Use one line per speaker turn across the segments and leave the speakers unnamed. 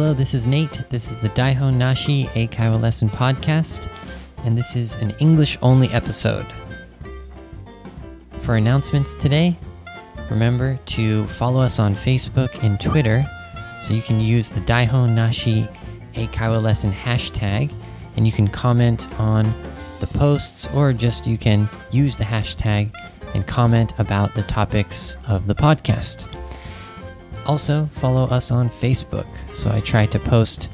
Hello, this is Nate. This is the Daihon Nashi Eikaiwa Lesson Podcast, and this is an English only episode. For announcements today, remember to follow us on Facebook and Twitter so you can use the Daihon Nashi Eikaiwa Lesson hashtag and you can comment on the posts or just you can use the hashtag and comment about the topics of the podcast. Also, follow us on Facebook. So I try to post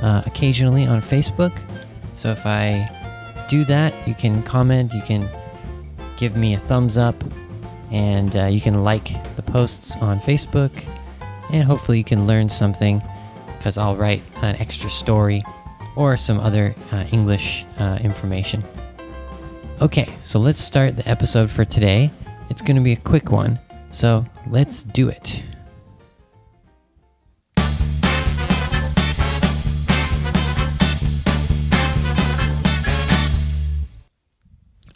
uh, occasionally on Facebook. So if I do that, you can comment, you can give me a thumbs up, and uh, you can like the posts on Facebook. And hopefully, you can learn something because I'll write an extra story or some other uh, English uh, information. Okay, so let's start the episode for today. It's going to be a quick one, so let's do it.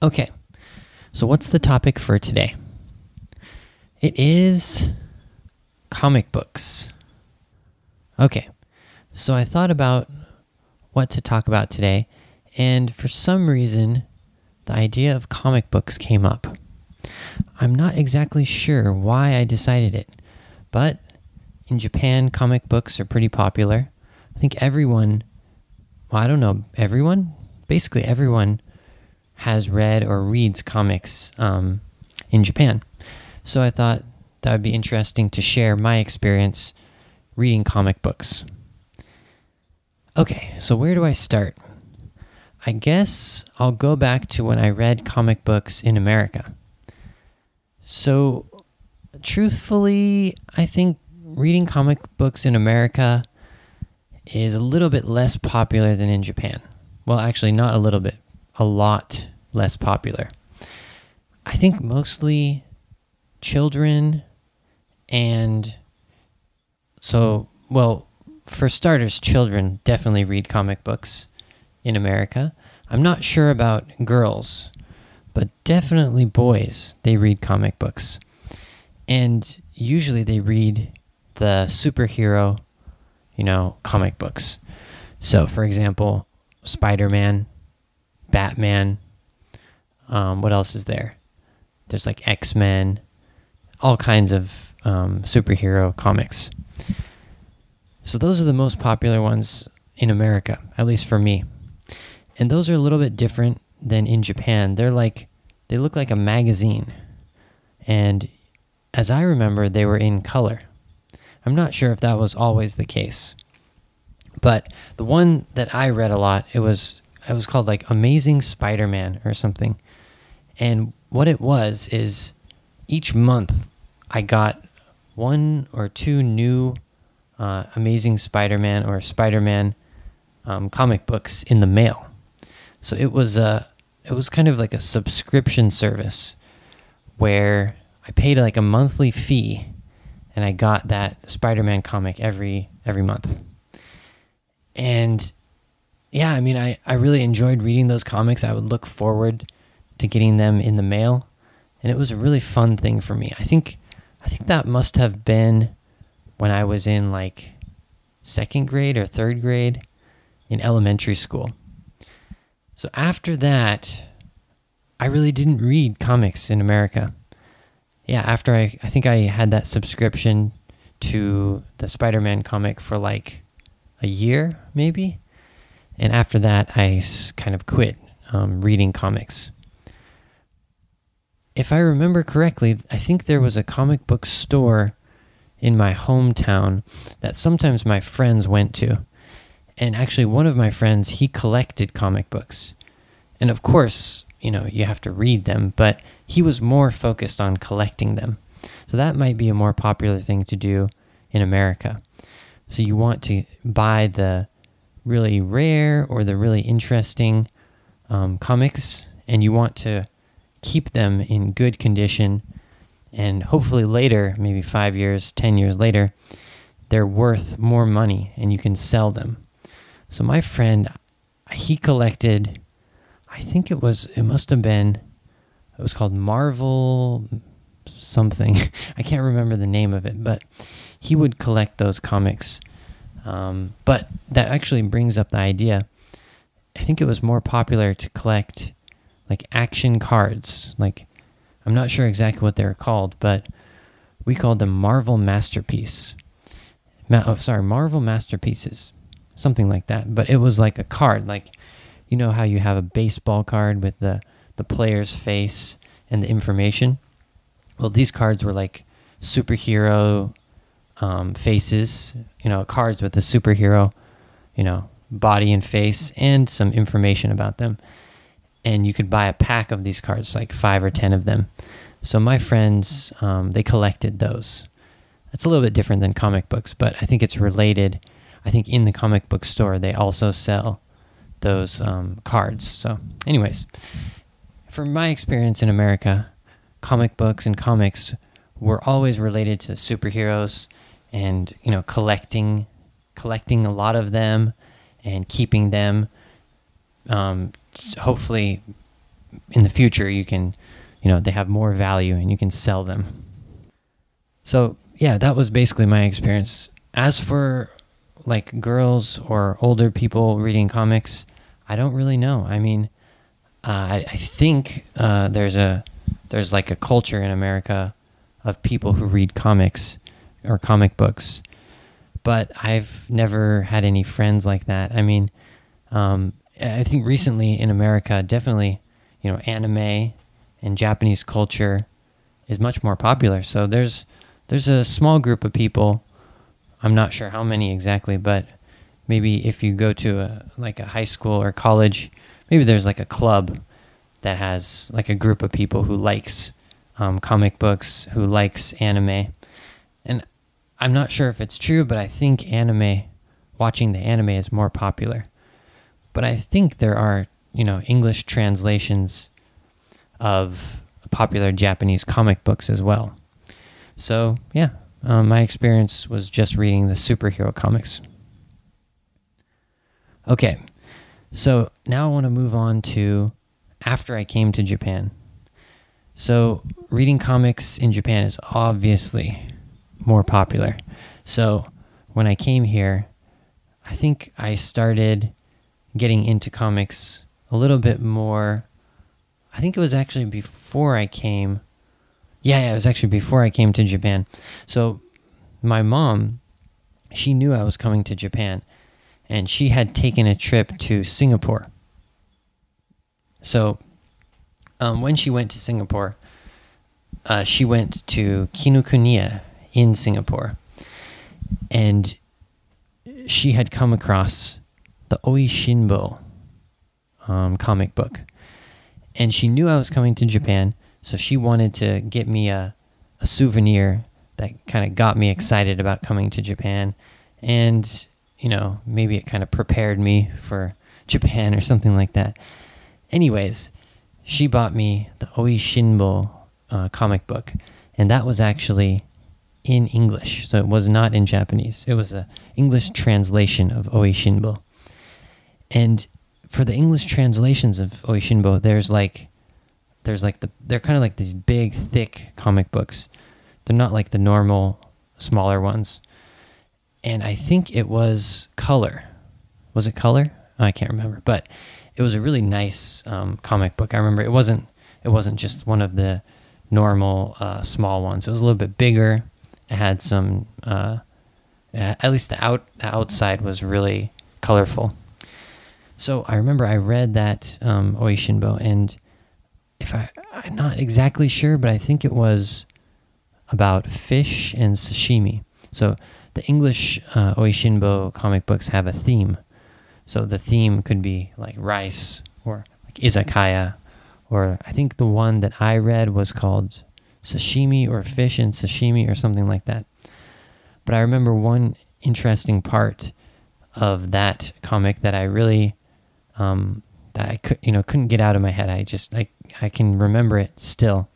Okay, so what's the topic for today? It is comic books. Okay, so I thought about what to talk about today, and for some reason, the idea of comic books came up. I'm not exactly sure why I decided it, but in Japan, comic books are pretty popular. I think everyone, well, I don't know, everyone? Basically, everyone has read or reads comics um, in Japan. So I thought that would be interesting to share my experience reading comic books. Okay, so where do I start? I guess I'll go back to when I read comic books in America. So, truthfully, I think reading comic books in America is a little bit less popular than in Japan. Well, actually, not a little bit, a lot less popular. I think mostly children and so, well, for starters, children definitely read comic books in America. I'm not sure about girls, but definitely boys, they read comic books. And usually they read the superhero, you know, comic books. So, for example, Spider Man, Batman. Um, what else is there? There's like X Men, all kinds of um, superhero comics. So, those are the most popular ones in America, at least for me. And those are a little bit different than in Japan. They're like, they look like a magazine. And as I remember, they were in color. I'm not sure if that was always the case. But the one that I read a lot, it was it was called like Amazing Spider-Man or something. And what it was is each month I got one or two new uh, Amazing Spider-Man or Spider-Man um, comic books in the mail. So it was a it was kind of like a subscription service where I paid like a monthly fee and I got that Spider-Man comic every every month. And yeah, I mean I, I really enjoyed reading those comics. I would look forward to getting them in the mail. And it was a really fun thing for me. I think I think that must have been when I was in like second grade or third grade in elementary school. So after that, I really didn't read comics in America. Yeah, after I, I think I had that subscription to the Spider Man comic for like a year, maybe. And after that, I kind of quit um, reading comics. If I remember correctly, I think there was a comic book store in my hometown that sometimes my friends went to. And actually one of my friends he collected comic books. And of course you know you have to read them but he was more focused on collecting them. So that might be a more popular thing to do in america. So you want to buy the really rare or the really interesting um, comics and you want to keep them in good condition and hopefully later maybe five years ten years later they're worth more money and you can sell them so my friend, he collected, I think it was, it must have been, it was called Marvel something. I can't remember the name of it, but he would collect those comics Um, but that actually brings up the idea. I think it was more popular to collect like action cards. Like, I'm not sure exactly what they're called, but we called them Marvel Masterpiece. Ma- oh, sorry, Marvel Masterpieces, something like that. But it was like a card, like you know how you have a baseball card with the the player's face and the information. Well, these cards were like superhero um, faces, you know, cards with the superhero, you know, body and face, and some information about them. And you could buy a pack of these cards, like five or ten of them. So my friends, um, they collected those. It's a little bit different than comic books, but I think it's related. I think in the comic book store they also sell those um, cards. So, anyways, from my experience in America, comic books and comics were always related to superheroes and you know collecting collecting a lot of them and keeping them um, hopefully in the future you can you know they have more value and you can sell them. So yeah that was basically my experience. As for like girls or older people reading comics i don't really know. I mean uh, I, I, think uh, there's a there's like a culture in america of people who read comics or comic books but i've never had any friends like that i mean um, i think recently in america definitely you know anime and Japanese culture is much more popular. So there's there's a small group of people. I'm not sure how many exactly, but maybe if you go to a like a high school or college, maybe there's like a club that has like a group of people who likes um, comic books, who likes anime, I'm not sure if it's true, but I think anime, watching the anime is more popular. But I think there are you know English translations of popular Japanese comic books as well. So, yeah, um, my experience was just reading the superhero comics. Okay, so now I want to move on to after I came to Japan. So, reading comics in Japan is obviously more popular. So, when I came here, I think I started getting into comics a little bit more I think it was actually before I came. Yeah, yeah, it was actually before I came to Japan. So my mom, she knew I was coming to Japan, and she had taken a trip to Singapore. So um, when she went to Singapore, uh, she went to Kinokuniya in Singapore, and she had come across the Oishinbo um, comic book and she knew I was coming to Japan, so she wanted to get me a, a souvenir that kind of got me excited about coming to Japan. And, you know, maybe it kind of prepared me for Japan or something like that. Anyways, she bought me the Oishinbo uh, comic book, and that was actually in English, so it was not in Japanese. It was a English translation of Oishinbo. And for the English translations of Oishinbo, there's like there's like the they're kind of like these big thick comic books. They're not like the normal smaller ones. And I think it was color. Was it color? I can't remember, but it was a really nice um, comic book. I remember it wasn't it wasn't just one of the normal uh, small ones. It was a little bit bigger. Had some uh, at least the out the outside was really colorful. So I remember I read that um, Oishinbo, and if I, I'm not exactly sure, but I think it was about fish and sashimi. So the English uh, Oishinbo comic books have a theme. So the theme could be like rice or like izakaya, or I think the one that I read was called sashimi or fish and sashimi or something like that. But I remember one interesting part of that comic that I really um, that I could, you know, couldn't get out of my head. I just, I, I can remember it still.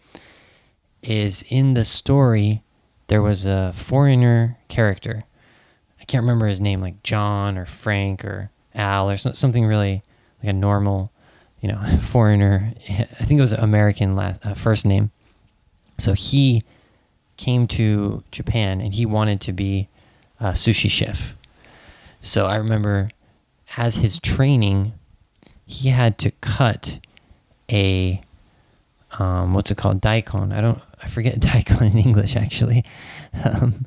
Is in the story, there was a foreigner character. I can't remember his name, like John or Frank or Al or something really like a normal, you know, foreigner. I think it was an American last uh, first name. So he came to Japan and he wanted to be a sushi chef. So I remember as his training, he had to cut a um, what's it called daikon. I don't I forget daikon in English actually, um,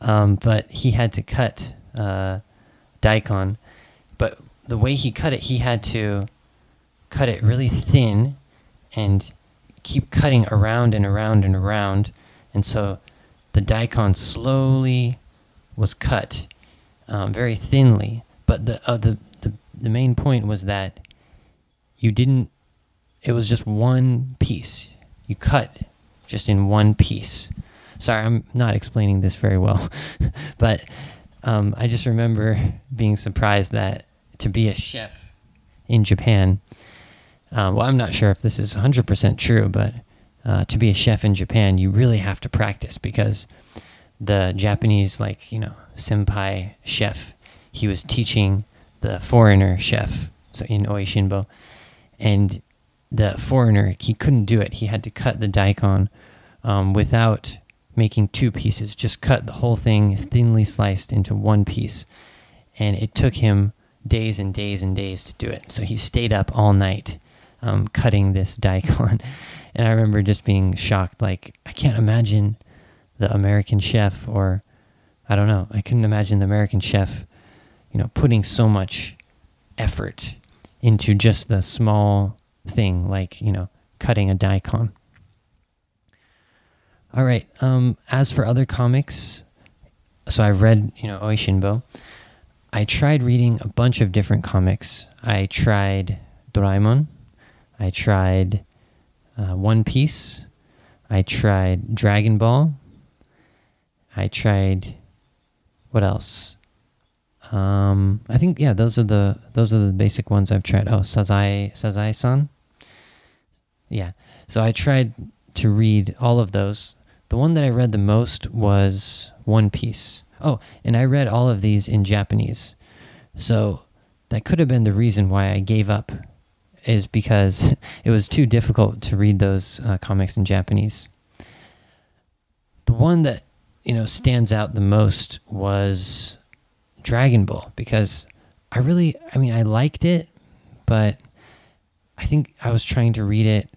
um, but he had to cut uh, daikon. But the way he cut it, he had to cut it really thin and keep cutting around and around and around, and so the daikon slowly was cut um, very thinly. But the, uh, the the the main point was that you didn't. It was just one piece. You cut just in one piece. Sorry, I'm not explaining this very well, but um, I just remember being surprised that to be a chef in Japan. Uh, well, I'm not sure if this is 100% true, but uh, to be a chef in Japan, you really have to practice because the Japanese, like, you know, senpai chef, he was teaching the foreigner chef so in Oishinbo. And the foreigner, he couldn't do it. He had to cut the daikon um, without making two pieces, just cut the whole thing thinly sliced into one piece. And it took him days and days and days to do it. So he stayed up all night um, cutting this daikon. And I remember just being shocked. Like, I can't imagine the American chef, or I don't know, I couldn't imagine the American chef, you know, putting so much effort into just the small thing, like, you know, cutting a daikon. All right. Um, as for other comics, so I've read, you know, Oishinbo. I tried reading a bunch of different comics. I tried Doraemon. I tried uh, One Piece. I tried Dragon Ball. I tried what else? Um, I think yeah, those are the those are the basic ones I've tried. Oh, Sazae Sazae-san. Yeah. So I tried to read all of those. The one that I read the most was One Piece. Oh, and I read all of these in Japanese. So that could have been the reason why I gave up is because it was too difficult to read those uh, comics in Japanese. The one that you know stands out the most was Dragon Ball because I really, I mean, I liked it, but I think I was trying to read it,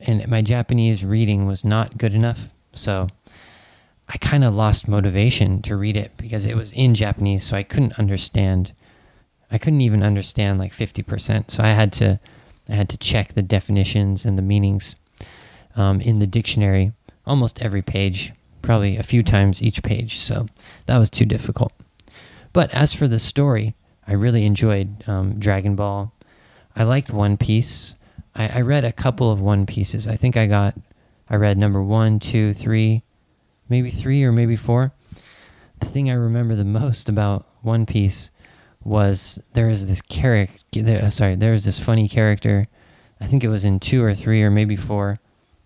and my Japanese reading was not good enough. So I kind of lost motivation to read it because it was in Japanese, so I couldn't understand. I couldn't even understand like fifty percent. So I had to I had to check the definitions and the meanings um, in the dictionary almost every page, probably a few times each page. So that was too difficult. But as for the story, I really enjoyed um, Dragon Ball. I liked One Piece. I, I read a couple of One Pieces. I think I got, I read number one, two, three, maybe three or maybe four. The thing I remember the most about One Piece was there is this character. Uh, sorry, there was this funny character. I think it was in two or three or maybe four,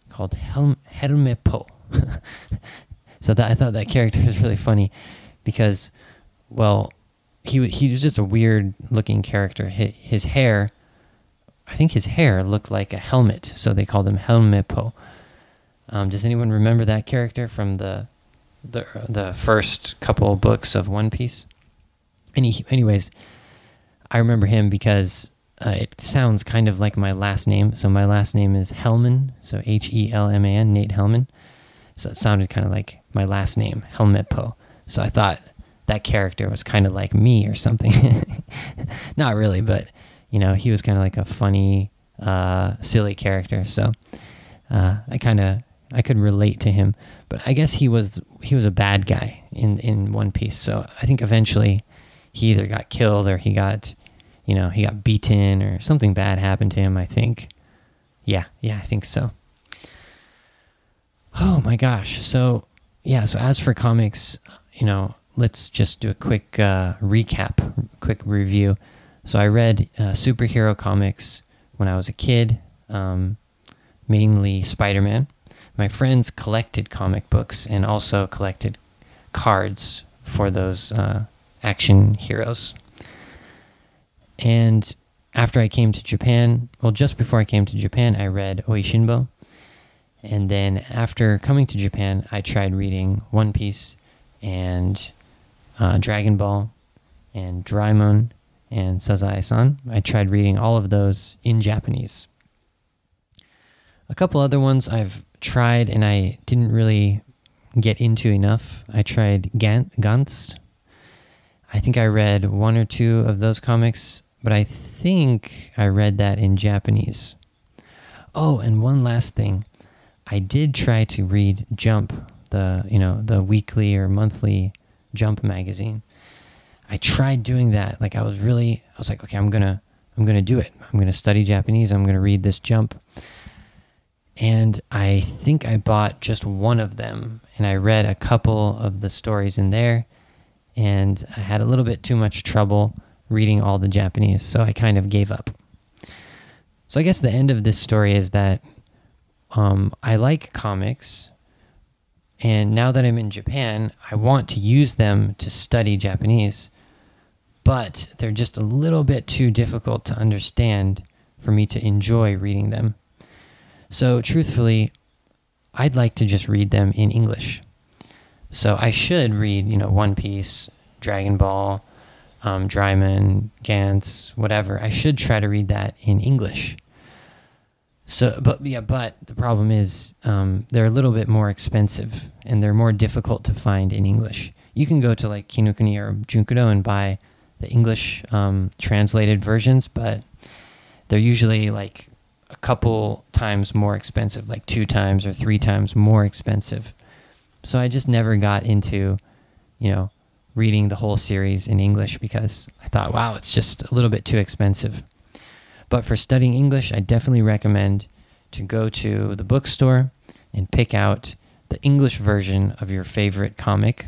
called Helm Helmepo. so that I thought that character was really funny because, well, he he was just a weird looking character. His, his hair, I think his hair looked like a helmet, so they called him Helmepo. Um, does anyone remember that character from the the the first couple books of One Piece? Any, anyways, I remember him because uh, it sounds kind of like my last name. So my last name is Hellman, so H E L M A N, Nate Hellman. So it sounded kind of like my last name, Helmepo. So I thought that character was kind of like me or something. Not really, but you know, he was kind of like a funny, uh, silly character. So uh, I kind of I could relate to him. But I guess he was he was a bad guy in in One Piece. So I think eventually he either got killed or he got, you know, he got beaten or something bad happened to him, I think. Yeah, yeah, I think so. Oh my gosh. So, yeah, so as for comics, you know, let's just do a quick uh, recap, quick review. So, I read uh, superhero comics when I was a kid, um, mainly Spider Man. My friends collected comic books and also collected cards for those uh, action heroes. And after I came to Japan, well, just before I came to Japan, I read Oishinbo. And then after coming to Japan, I tried reading One Piece and uh, Dragon Ball and Doraemon and Sazae-san. I tried reading all of those in Japanese. A couple other ones I've tried and I didn't really get into enough. I tried Gantz. I think I read one or two of those comics, but I think I read that in Japanese. Oh, and one last thing. I did try to read Jump, the, you know, the weekly or monthly Jump magazine. I tried doing that. Like I was really I was like, okay, I'm going to I'm going to do it. I'm going to study Japanese. I'm going to read this Jump. And I think I bought just one of them and I read a couple of the stories in there and I had a little bit too much trouble reading all the Japanese, so I kind of gave up. So I guess the end of this story is that um, I like comics, and now that I'm in Japan, I want to use them to study Japanese, but they're just a little bit too difficult to understand for me to enjoy reading them. So, truthfully, I'd like to just read them in English. So I should read, you know, One Piece, Dragon Ball, um, Doraemon, Gantz, whatever. I should try to read that in English. So, but yeah, but the problem is um, they're a little bit more expensive and they're more difficult to find in English. You can go to like Kinokuni or Junkudo and buy the English um, translated versions, but they're usually like a couple times more expensive, like two times or three times more expensive. So I just never got into, you know, reading the whole series in English because I thought, wow, it's just a little bit too expensive. But for studying English, I definitely recommend to go to the bookstore and pick out the English version of your favorite comic.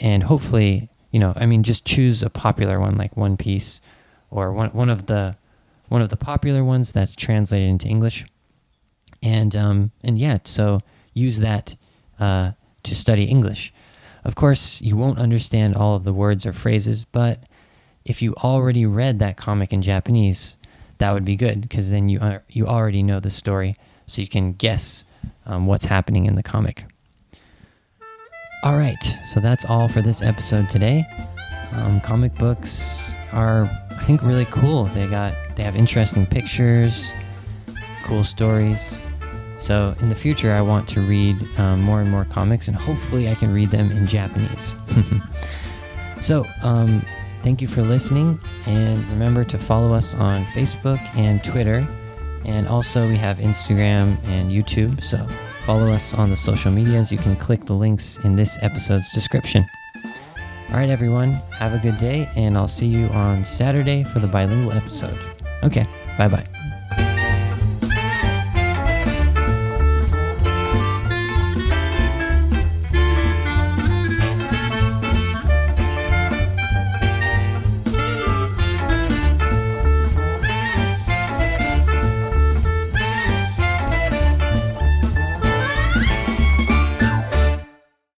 And hopefully, you know, I mean, just choose a popular one like One Piece or one, one of the one of the popular ones that's translated into English. And um, and yeah, so use that uh, to study English. Of course, you won't understand all of the words or phrases, but if you already read that comic in Japanese, that would be good because then you are, you already know the story, so you can guess um, what's happening in the comic. All right, so that's all for this episode today. Um, comic books are, I think, really cool. They got they have interesting pictures, cool stories. So in the future, I want to read um, more and more comics, and hopefully, I can read them in Japanese. so, um, thank you for listening, and remember to follow us on Facebook and Twitter, and also we have Instagram and YouTube. So follow us on the social medias. You can click the links in this episode's description. All right, everyone, have a good day, and I'll see you on Saturday for the bilingual episode. Okay, bye bye.